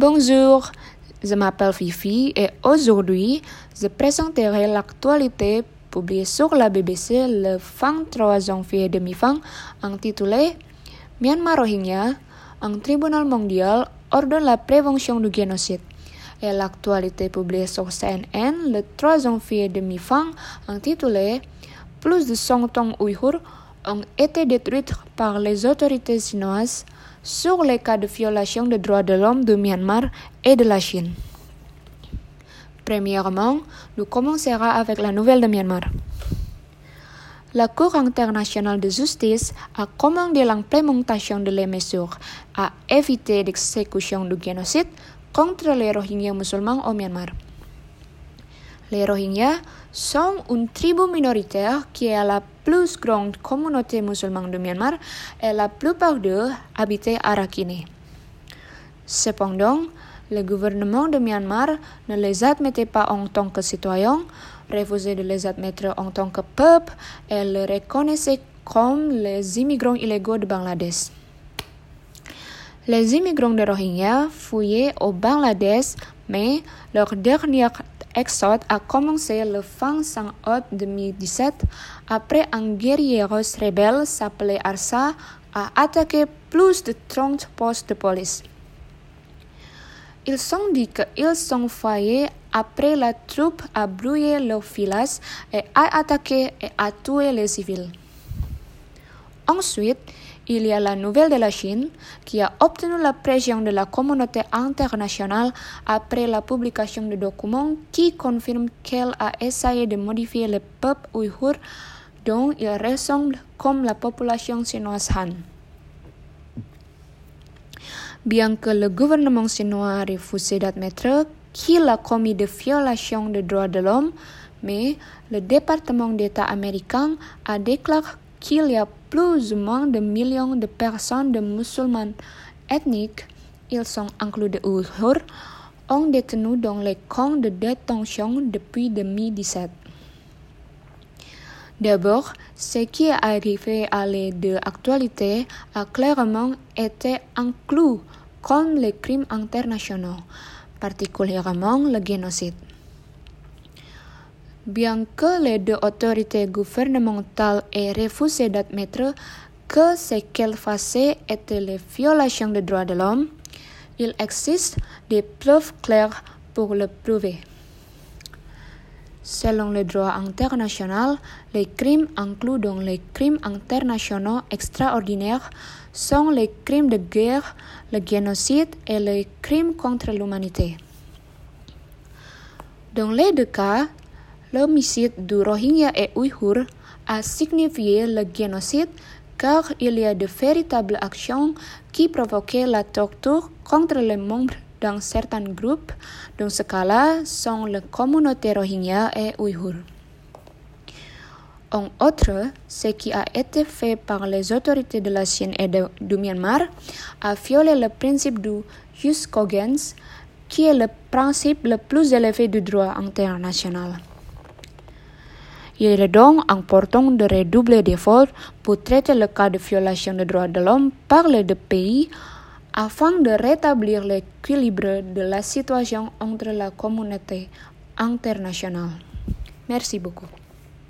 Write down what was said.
Bonjour, je m'appelle Fifi et aujourd'hui, je présenterai l'actualité publiée sur la BBC le 23 janvier 2020 intitulée Myanmar Rohingya, un tribunal mondial ordonne la prévention du génocide. Et l'actualité publiée sur CNN le 3 janvier 2020 intitulée Plus de 100 ans ouïghours ont été détruites par les autorités chinoises sur les cas de violation des droits de l'homme de Myanmar et de la Chine. Premièrement, nous commencerons avec la nouvelle de Myanmar. La Cour internationale de justice a commandé l'implémentation de les mesures à éviter l'exécution du génocide contre les Rohingyas musulmans au Myanmar. Les Rohingyas sont une tribu minoritaire qui est la plus grande communauté musulmane de Myanmar et la plupart d'eux habitent à Rakhine. Cependant, le gouvernement de Myanmar ne les admettait pas en tant que citoyens, refusait de les admettre en tant que peuple et les reconnaissait comme les immigrants illégaux de Bangladesh. Les immigrants de Rohingya fouillaient au Bangladesh, mais leur dernière Exode a commencé le 25 août 2017 après un guerrier rebelle s'appelé Arsa a attaqué plus de 30 postes de police. Ils sont dit qu'ils sont faillis après la troupe a brûlé leurs filas et a attaqué et a tué les civils. Ensuite, il y a la nouvelle de la Chine qui a obtenu la pression de la communauté internationale après la publication de documents qui confirment qu'elle a essayé de modifier le peuple ouïghour dont il ressemble comme la population chinoise Han. Bien que le gouvernement chinois a refusé d'admettre qu'il a commis des violations des droits de l'homme, mais le département d'État américain a déclaré qu'il y a plus ou moins de millions de personnes de musulmans ethniques, ils sont inclus des Ouïghours, ont détenu dans les camps de détention depuis 2017. D'abord, ce qui est arrivé à l'aide de l'actualité a clairement été inclus comme les crimes internationaux, particulièrement le génocide. Bien que les deux autorités gouvernementales aient refusé d'admettre que ce qu'elles faisaient étaient les violations des droits de l'homme, il existe des preuves claires pour le prouver. Selon le droit international, les crimes inclus dans les crimes internationaux extraordinaires sont les crimes de guerre, le génocide et les crimes contre l'humanité. Dans les deux cas, L'homicide du Rohingya et Ouïghour a signifié le génocide car il y a de véritables actions qui provoquaient la torture contre les membres d'un certain groupe, dans ce cas-là sont les communautés Rohingya et Ouïghour. En outre, ce qui a été fait par les autorités de la Chine et de, du Myanmar a violé le principe du jus cogens, qui est le principe le plus élevé du droit international. Il est donc important de redoubler d'efforts pour traiter le cas de violation des droits de l'homme par les deux pays afin de rétablir l'équilibre de la situation entre la communauté internationale. Merci beaucoup.